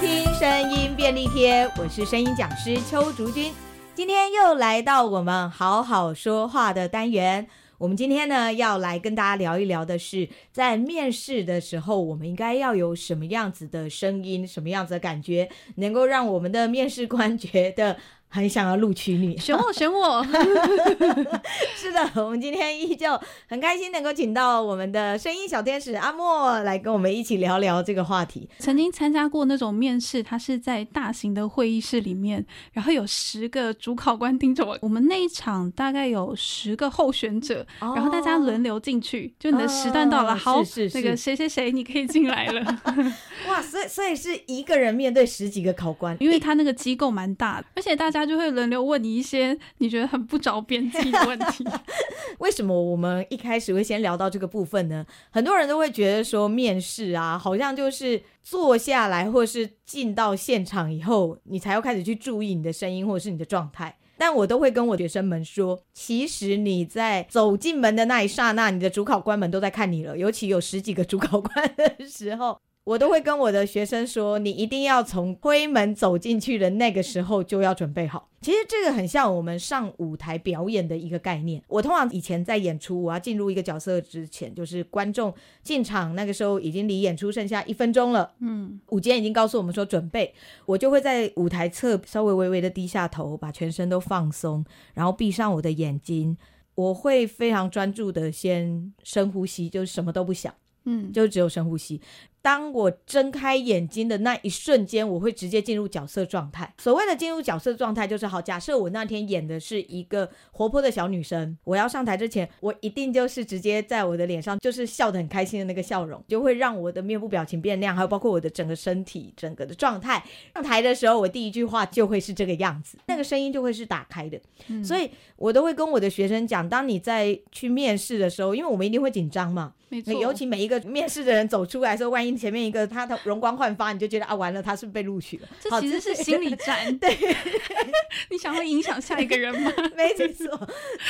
听声音便利贴，我是声音讲师邱竹君，今天又来到我们好好说话的单元。我们今天呢，要来跟大家聊一聊的是，在面试的时候，我们应该要有什么样子的声音，什么样子的感觉，能够让我们的面试官觉得。很想要录取你，选我，选我。是的，我们今天依旧很开心能够请到我们的声音小天使阿莫来跟我们一起聊聊这个话题。曾经参加过那种面试，他是在大型的会议室里面，然后有十个主考官盯着我。我们那一场大概有十个候选者，哦、然后大家轮流进去，就你的时段到了，哦、好，是是是那个谁谁谁，你可以进来了。哇，所以所以是一个人面对十几个考官，因为他那个机构蛮大的，而且大家。他就会轮流问你一些你觉得很不着边际的问题。为什么我们一开始会先聊到这个部分呢？很多人都会觉得说，面试啊，好像就是坐下来，或是进到现场以后，你才要开始去注意你的声音或者是你的状态。但我都会跟我学生们说，其实你在走进门的那一刹那，你的主考官们都在看你了，尤其有十几个主考官的时候。我都会跟我的学生说，你一定要从推门走进去的那个时候就要准备好。其实这个很像我们上舞台表演的一个概念。我通常以前在演出，我要进入一个角色之前，就是观众进场那个时候已经离演出剩下一分钟了。嗯，舞间已经告诉我们说准备，我就会在舞台侧稍微微微的低下头，把全身都放松，然后闭上我的眼睛。我会非常专注的先深呼吸，就是什么都不想，嗯，就只有深呼吸。当我睁开眼睛的那一瞬间，我会直接进入角色状态。所谓的进入角色状态，就是好，假设我那天演的是一个活泼的小女生，我要上台之前，我一定就是直接在我的脸上就是笑得很开心的那个笑容，就会让我的面部表情变亮，还有包括我的整个身体整个的状态。上台的时候，我第一句话就会是这个样子，那个声音就会是打开的。嗯，所以我都会跟我的学生讲，当你在去面试的时候，因为我们一定会紧张嘛，没错，尤其每一个面试的人走出来的时候，万一。前面一个他的容光焕发，你就觉得啊，完了，他是被录取了？这其实是心理战，对。你想会影响下一个人吗？没错。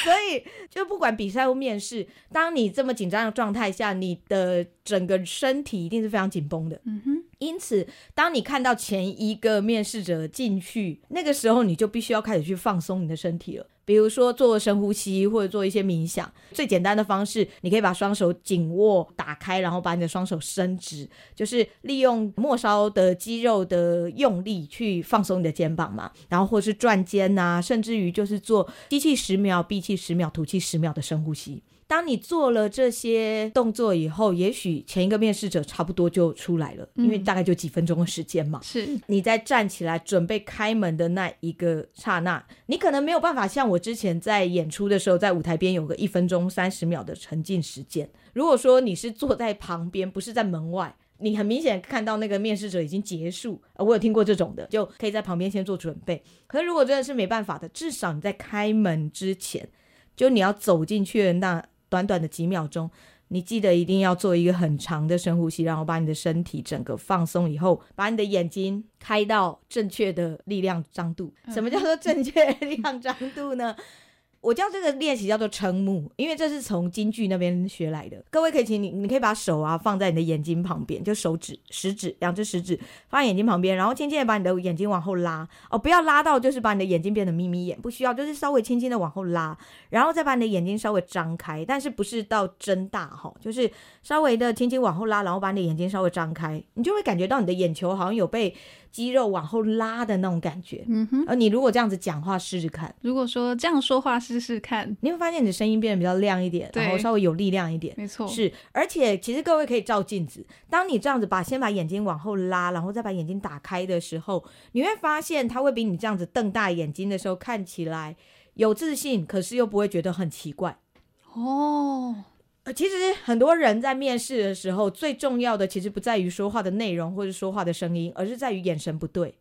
所以就不管比赛或面试，当你这么紧张的状态下，你的整个身体一定是非常紧绷的。嗯哼。因此，当你看到前一个面试者进去，那个时候你就必须要开始去放松你的身体了。比如说做深呼吸，或者做一些冥想。最简单的方式，你可以把双手紧握、打开，然后把你的双手伸直，就是利用末梢的肌肉的用力去放松你的肩膀嘛。然后或是转肩呐，甚至于就是做吸气十秒、闭气十秒、吐气十秒的深呼吸。当你做了这些动作以后，也许前一个面试者差不多就出来了，嗯、因为大概就几分钟的时间嘛。是，你在站起来准备开门的那一个刹那，你可能没有办法像我之前在演出的时候，在舞台边有个一分钟三十秒的沉浸时间。如果说你是坐在旁边，不是在门外，你很明显看到那个面试者已经结束。我有听过这种的，就可以在旁边先做准备。可是如果真的是没办法的，至少你在开门之前，就你要走进去的那。短短的几秒钟，你记得一定要做一个很长的深呼吸，然后把你的身体整个放松以后，把你的眼睛开到正确的力量张度。什么叫做正确力量张度呢？我叫这个练习叫做撑目，因为这是从京剧那边学来的。各位可以请你，你可以把手啊放在你的眼睛旁边，就手指、食指，两只食指放在眼睛旁边，然后轻轻的把你的眼睛往后拉哦，不要拉到就是把你的眼睛变成眯眯眼，不需要，就是稍微轻轻的往后拉，然后再把你的眼睛稍微张开，但是不是到睁大哈，就是稍微的轻轻往后拉，然后把你的眼睛稍微张开，你就会感觉到你的眼球好像有被。肌肉往后拉的那种感觉，嗯哼。而你如果这样子讲话试试看，如果说这样说话试试看，你会发现你的声音变得比较亮一点，然后稍微有力量一点。没错，是。而且其实各位可以照镜子，当你这样子把先把眼睛往后拉，然后再把眼睛打开的时候，你会发现它会比你这样子瞪大眼睛的时候看起来有自信，可是又不会觉得很奇怪。哦。呃，其实很多人在面试的时候，最重要的其实不在于说话的内容或者说话的声音，而是在于眼神不对。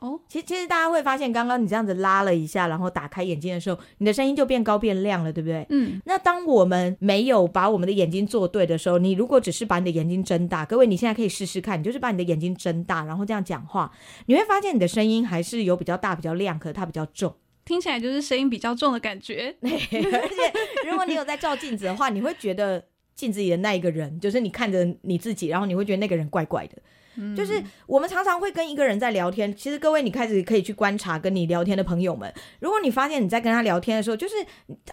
哦，其实其实大家会发现，刚刚你这样子拉了一下，然后打开眼睛的时候，你的声音就变高变亮了，对不对？嗯。那当我们没有把我们的眼睛做对的时候，你如果只是把你的眼睛睁大，各位你现在可以试试看，你就是把你的眼睛睁大，然后这样讲话，你会发现你的声音还是有比较大、比较亮，可是它比较重。听起来就是声音比较重的感觉，而且如果你有在照镜子的话，你会觉得镜子里的那一个人，就是你看着你自己，然后你会觉得那个人怪怪的。嗯，就是我们常常会跟一个人在聊天，其实各位你开始可以去观察跟你聊天的朋友们，如果你发现你在跟他聊天的时候，就是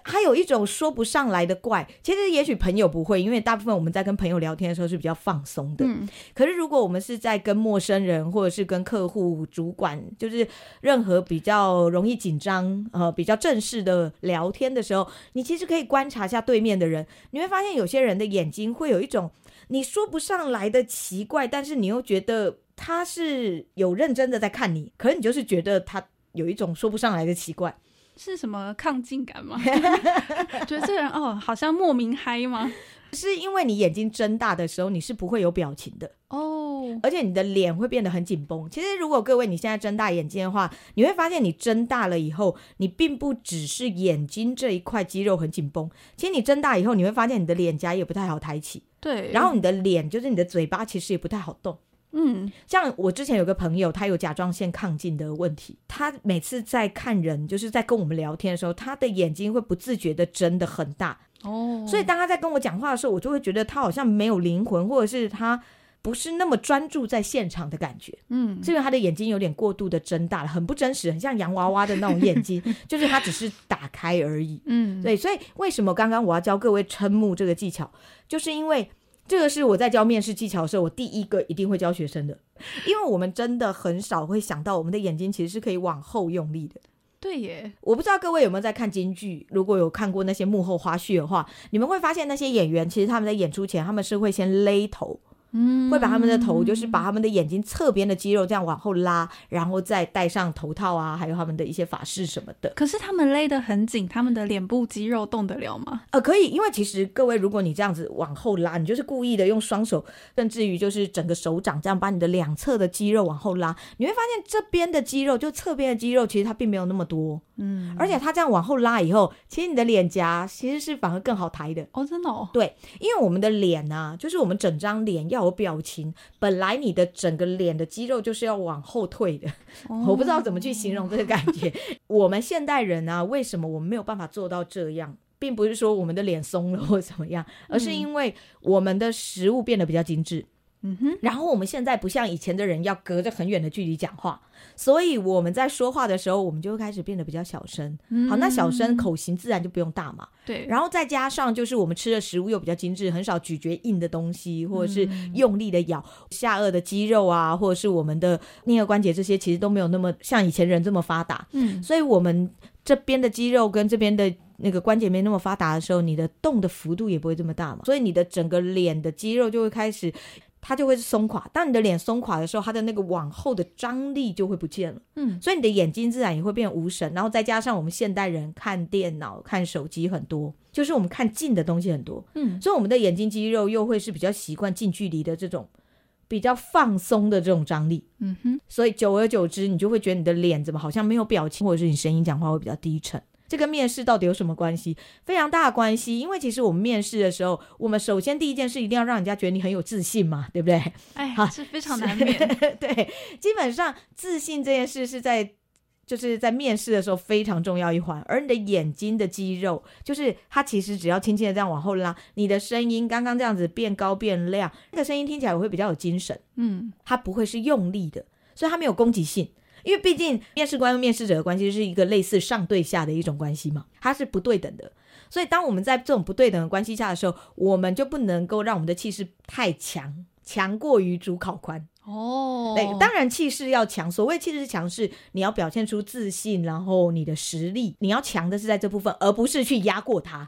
他有一种说不上来的怪，其实也许朋友不会，因为大部分我们在跟朋友聊天的时候是比较放松的。嗯，可是如果我们是在跟陌生人或者是跟客户、主管，就是任何比较容易紧张、呃比较正式的聊天的时候，你其实可以观察一下对面的人，你会发现有些人的眼睛会有一种。你说不上来的奇怪，但是你又觉得他是有认真的在看你，可是你就是觉得他有一种说不上来的奇怪，是什么抗进感吗？觉得这个人哦，好像莫名嗨吗？是因为你眼睛睁大的时候，你是不会有表情的哦，而且你的脸会变得很紧绷。其实，如果各位你现在睁大眼睛的话，你会发现你睁大了以后，你并不只是眼睛这一块肌肉很紧绷，其实你睁大以后，你会发现你的脸颊也不太好抬起。对，然后你的脸就是你的嘴巴，其实也不太好动。嗯，像我之前有个朋友，他有甲状腺亢进的问题，他每次在看人，就是在跟我们聊天的时候，他的眼睛会不自觉的睁得很大。哦，所以当他在跟我讲话的时候，我就会觉得他好像没有灵魂，或者是他不是那么专注在现场的感觉。嗯，是因为他的眼睛有点过度的睁大了，很不真实，很像洋娃娃的那种眼睛，就是他只是打开而已。嗯，对，所以为什么刚刚我要教各位瞠目这个技巧，就是因为这个是我在教面试技巧的时候，我第一个一定会教学生的，因为我们真的很少会想到我们的眼睛其实是可以往后用力的。对耶，我不知道各位有没有在看京剧，如果有看过那些幕后花絮的话，你们会发现那些演员其实他们在演出前，他们是会先勒头。嗯，会把他们的头，就是把他们的眼睛侧边的肌肉这样往后拉，然后再戴上头套啊，还有他们的一些法式什么的。可是他们勒得很紧，他们的脸部肌肉动得了吗？呃，可以，因为其实各位，如果你这样子往后拉，你就是故意的用双手，甚至于就是整个手掌这样把你的两侧的肌肉往后拉，你会发现这边的肌肉，就侧边的肌肉，其实它并没有那么多。嗯，而且它这样往后拉以后，其实你的脸颊其实是反而更好抬的。哦，真的哦。对，因为我们的脸啊，就是我们整张脸要有表情，本来你的整个脸的肌肉就是要往后退的。哦、我不知道怎么去形容这个感觉。我们现代人啊，为什么我们没有办法做到这样？并不是说我们的脸松了或怎么样，而是因为我们的食物变得比较精致。嗯哼，然后我们现在不像以前的人要隔着很远的距离讲话，所以我们在说话的时候，我们就会开始变得比较小声。嗯、好，那小声口型自然就不用大嘛。对，然后再加上就是我们吃的食物又比较精致，很少咀嚼硬的东西，或者是用力的咬、嗯、下颚的肌肉啊，或者是我们的颞颌关节这些，其实都没有那么像以前人这么发达。嗯，所以我们这边的肌肉跟这边的那个关节没那么发达的时候，你的动的幅度也不会这么大嘛，所以你的整个脸的肌肉就会开始。它就会是松垮，当你的脸松垮的时候，它的那个往后的张力就会不见了。嗯，所以你的眼睛自然也会变无神。然后再加上我们现代人看电脑、看手机很多，就是我们看近的东西很多。嗯，所以我们的眼睛肌肉又会是比较习惯近距离的这种比较放松的这种张力。嗯哼，所以久而久之，你就会觉得你的脸怎么好像没有表情，或者是你声音讲话会比较低沉。这跟面试到底有什么关系？非常大的关系，因为其实我们面试的时候，我们首先第一件事一定要让人家觉得你很有自信嘛，对不对？哎，好，是非常难免。对，基本上自信这件事是在就是在面试的时候非常重要一环，而你的眼睛的肌肉，就是它其实只要轻轻的这样往后拉，你的声音刚刚这样子变高变亮，那个声音听起来会比较有精神。嗯，它不会是用力的，所以它没有攻击性。因为毕竟面试官和面试者的关系是一个类似上对下的一种关系嘛，它是不对等的。所以当我们在这种不对等的关系下的时候，我们就不能够让我们的气势太强，强过于主考官。哦，对，当然气势要强。所谓气势强势，你要表现出自信，然后你的实力，你要强的是在这部分，而不是去压过他。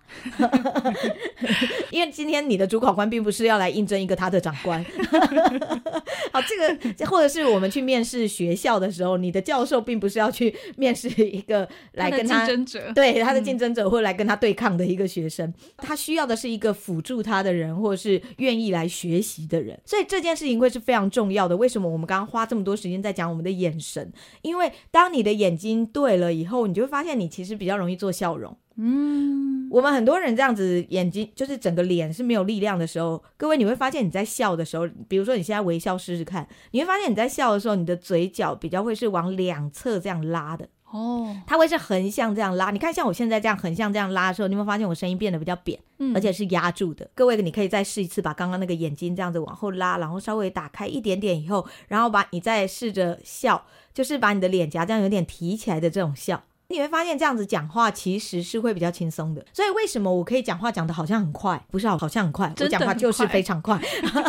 因为今天你的主考官并不是要来应征一个他的长官。好，这个或者是我们去面试学校的时候，你的教授并不是要去面试一个来跟他，他竞争者，对他的竞争者，或来跟他对抗的一个学生，他需要的是一个辅助他的人，或者是愿意来学习的人。所以这件事情会是非常重要的。为什么我们刚刚花这么多时间在讲我们的眼神？因为当你的眼睛对了以后，你就会发现你其实比较容易做笑容。嗯，我们很多人这样子眼睛就是整个脸是没有力量的时候，各位你会发现你在笑的时候，比如说你现在微笑试试看，你会发现你在笑的时候，你的嘴角比较会是往两侧这样拉的。哦，它会是横向这样拉。你看，像我现在这样横向这样拉的时候，你有没有发现我声音变得比较扁，嗯、而且是压住的？各位，你可以再试一次，把刚刚那个眼睛这样子往后拉，然后稍微打开一点点以后，然后把你再试着笑，就是把你的脸颊这样有点提起来的这种笑。你会发现这样子讲话其实是会比较轻松的，所以为什么我可以讲话讲得好像很快？不是好，好像很快，我讲话就是非常快。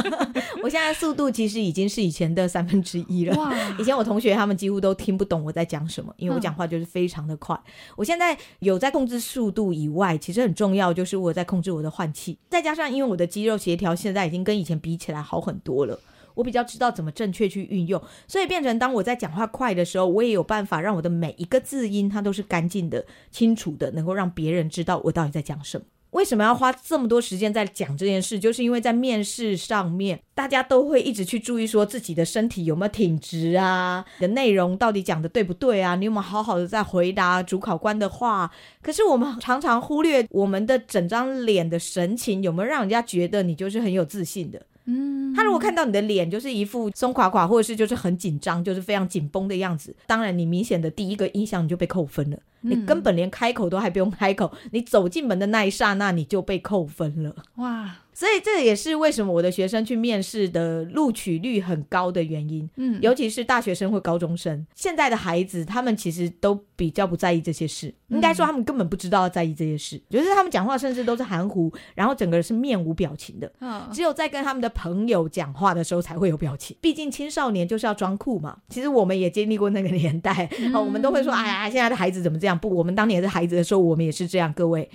我现在速度其实已经是以前的三分之一了。哇！以前我同学他们几乎都听不懂我在讲什么，因为我讲话就是非常的快。嗯、我现在有在控制速度以外，其实很重要就是我在控制我的换气，再加上因为我的肌肉协调现在已经跟以前比起来好很多了。我比较知道怎么正确去运用，所以变成当我在讲话快的时候，我也有办法让我的每一个字音它都是干净的、清楚的，能够让别人知道我到底在讲什么。为什么要花这么多时间在讲这件事？就是因为在面试上面，大家都会一直去注意说自己的身体有没有挺直啊，你的内容到底讲的对不对啊，你有没有好好的在回答主考官的话？可是我们常常忽略我们的整张脸的神情有没有让人家觉得你就是很有自信的。嗯，他如果看到你的脸就是一副松垮垮，或者是就是很紧张，就是非常紧绷的样子，当然你明显的第一个印象你就被扣分了。你根本连开口都还不用开口，你走进门的那一刹那你就被扣分了。哇！所以这也是为什么我的学生去面试的录取率很高的原因。嗯，尤其是大学生或高中生，现在的孩子他们其实都比较不在意这些事。应该说他们根本不知道要在意这些事，就是他们讲话甚至都是含糊，然后整个人是面无表情的。嗯，只有在跟他们的朋友讲话的时候才会有表情。毕竟青少年就是要装酷嘛。其实我们也经历过那个年代，我们都会说：“哎呀，现在的孩子怎么这样？”不，我们当年是孩子的时候，我们也是这样。各位，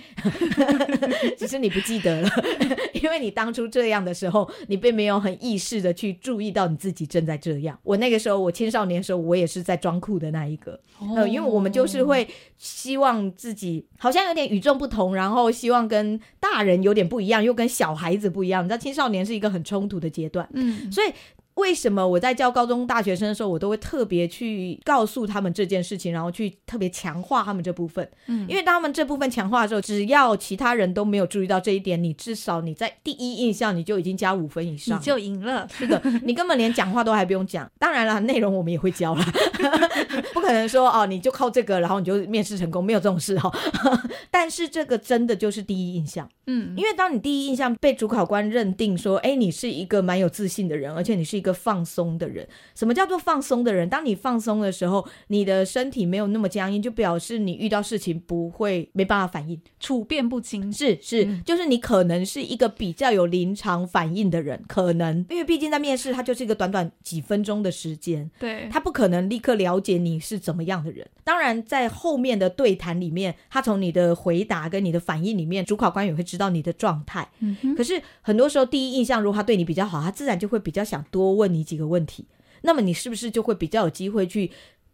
只是你不记得了，因为。因为你当初这样的时候，你并没有很意识的去注意到你自己正在这样。我那个时候，我青少年的时候，我也是在装酷的那一个。哦、呃，因为我们就是会希望自己好像有点与众不同，然后希望跟大人有点不一样，又跟小孩子不一样。你知道，青少年是一个很冲突的阶段。嗯，所以。为什么我在教高中大学生的时候，我都会特别去告诉他们这件事情，然后去特别强化他们这部分。嗯，因为当他们这部分强化的时候，只要其他人都没有注意到这一点，你至少你在第一印象你就已经加五分以上，你就赢了。是的，你根本连讲话都还不用讲。当然了，内容我们也会教了，不可能说哦，你就靠这个，然后你就面试成功，没有这种事哈。但是这个真的就是第一印象。嗯，因为当你第一印象被主考官认定说，哎，你是一个蛮有自信的人，而且你是一个放松的人。什么叫做放松的人？当你放松的时候，你的身体没有那么僵硬，就表示你遇到事情不会没办法反应，处变不惊。是是，嗯、就是你可能是一个比较有临场反应的人，可能因为毕竟在面试，它就是一个短短几分钟的时间，对，他不可能立刻了解你是怎么样的人。当然，在后面的对谈里面，他从你的回答跟你的反应里面，主考官也会知道你的状态，嗯，可是很多时候第一印象，如果他对你比较好，他自然就会比较想多问你几个问题。那么你是不是就会比较有机会去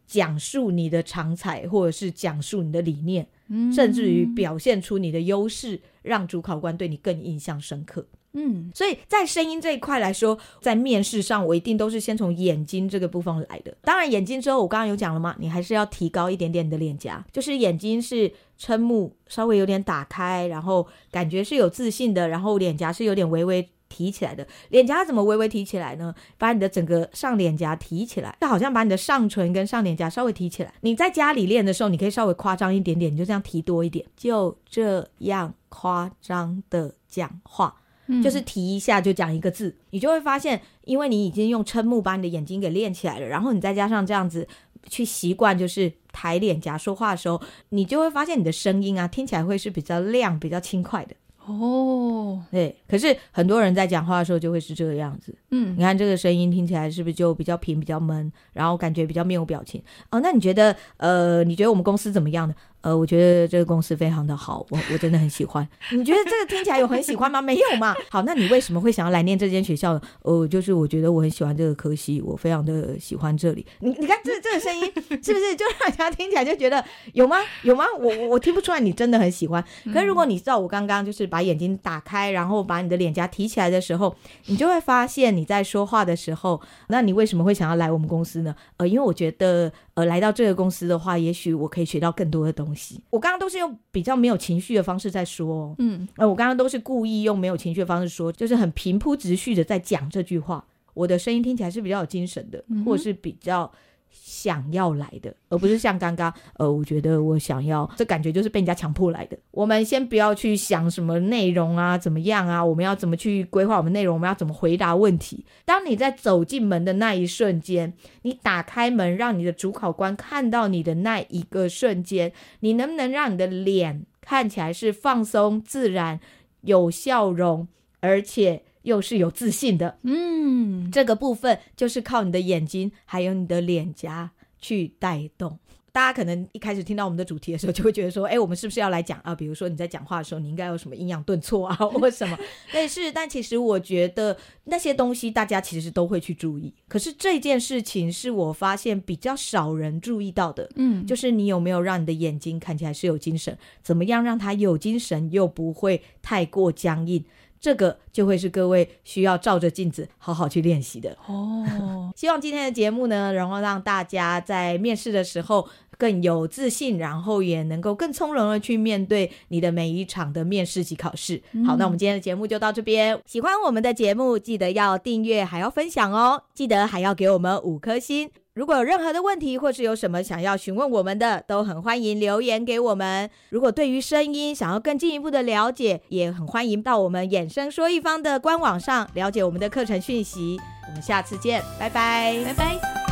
讲述你的长才，或者是讲述你的理念，嗯，甚至于表现出你的优势，让主考官对你更印象深刻。嗯，所以在声音这一块来说，在面试上，我一定都是先从眼睛这个部分来的。当然，眼睛之后，我刚刚有讲了嘛，你还是要提高一点点你的脸颊，就是眼睛是瞠目，稍微有点打开，然后感觉是有自信的，然后脸颊是有点微微提起来的。脸颊怎么微微提起来呢？把你的整个上脸颊提起来，就好像把你的上唇跟上脸颊稍微提起来。你在家里练的时候，你可以稍微夸张一点点，你就这样提多一点，就这样夸张的讲话。就是提一下就讲一个字，你就会发现，因为你已经用撑目把你的眼睛给练起来了，然后你再加上这样子去习惯，就是抬脸颊说话的时候，你就会发现你的声音啊听起来会是比较亮、比较轻快的。哦，对。可是很多人在讲话的时候就会是这个样子。嗯，你看这个声音听起来是不是就比较平、比较闷，然后感觉比较面无表情？哦，那你觉得，呃，你觉得我们公司怎么样呢？呃，我觉得这个公司非常的好，我我真的很喜欢。你觉得这个听起来有很喜欢吗？没有嘛。好，那你为什么会想要来念这间学校呢？呃，就是我觉得我很喜欢这个科系，我非常的喜欢这里。你你看这这个声音是不是就让人家听起来就觉得有吗？有吗？我我我听不出来你真的很喜欢。可是如果你知道我刚刚就是把眼睛打开，然后把你的脸颊提起来的时候，你就会发现你在说话的时候，那你为什么会想要来我们公司呢？呃，因为我觉得呃来到这个公司的话，也许我可以学到更多的东西。我刚刚都是用比较没有情绪的方式在说，嗯，呃，我刚刚都是故意用没有情绪的方式说，就是很平铺直叙的在讲这句话。我的声音听起来是比较有精神的，或者是比较想要来的，而不是像刚刚，呃，我觉得我想要，这感觉就是被人家强迫来的。我们先不要去想什么内容啊，怎么样啊，我们要怎么去规划我们内容，我们要怎么回答问题。当你在走进门的那一瞬间，你打开门，让你的主考官看到你的那一个瞬间，你能不能让你的脸看起来是放松、自然、有笑容，而且又是有自信的？嗯，这个部分就是靠你的眼睛，还有你的脸颊去带动。大家可能一开始听到我们的主题的时候，就会觉得说：“哎，我们是不是要来讲啊？比如说你在讲话的时候，你应该有什么抑扬顿挫啊，或什么但是。”但其实我觉得那些东西大家其实都会去注意。可是这件事情是我发现比较少人注意到的。嗯，就是你有没有让你的眼睛看起来是有精神？怎么样让它有精神又不会太过僵硬？这个就会是各位需要照着镜子好好去练习的哦。希望今天的节目呢，然后让大家在面试的时候更有自信，然后也能够更从容的去面对你的每一场的面试及考试。嗯、好，那我们今天的节目就到这边。喜欢我们的节目，记得要订阅，还要分享哦。记得还要给我们五颗星。如果有任何的问题，或是有什么想要询问我们的，都很欢迎留言给我们。如果对于声音想要更进一步的了解，也很欢迎到我们衍生说一方的官网上了解我们的课程讯息。我们下次见，拜拜，拜拜。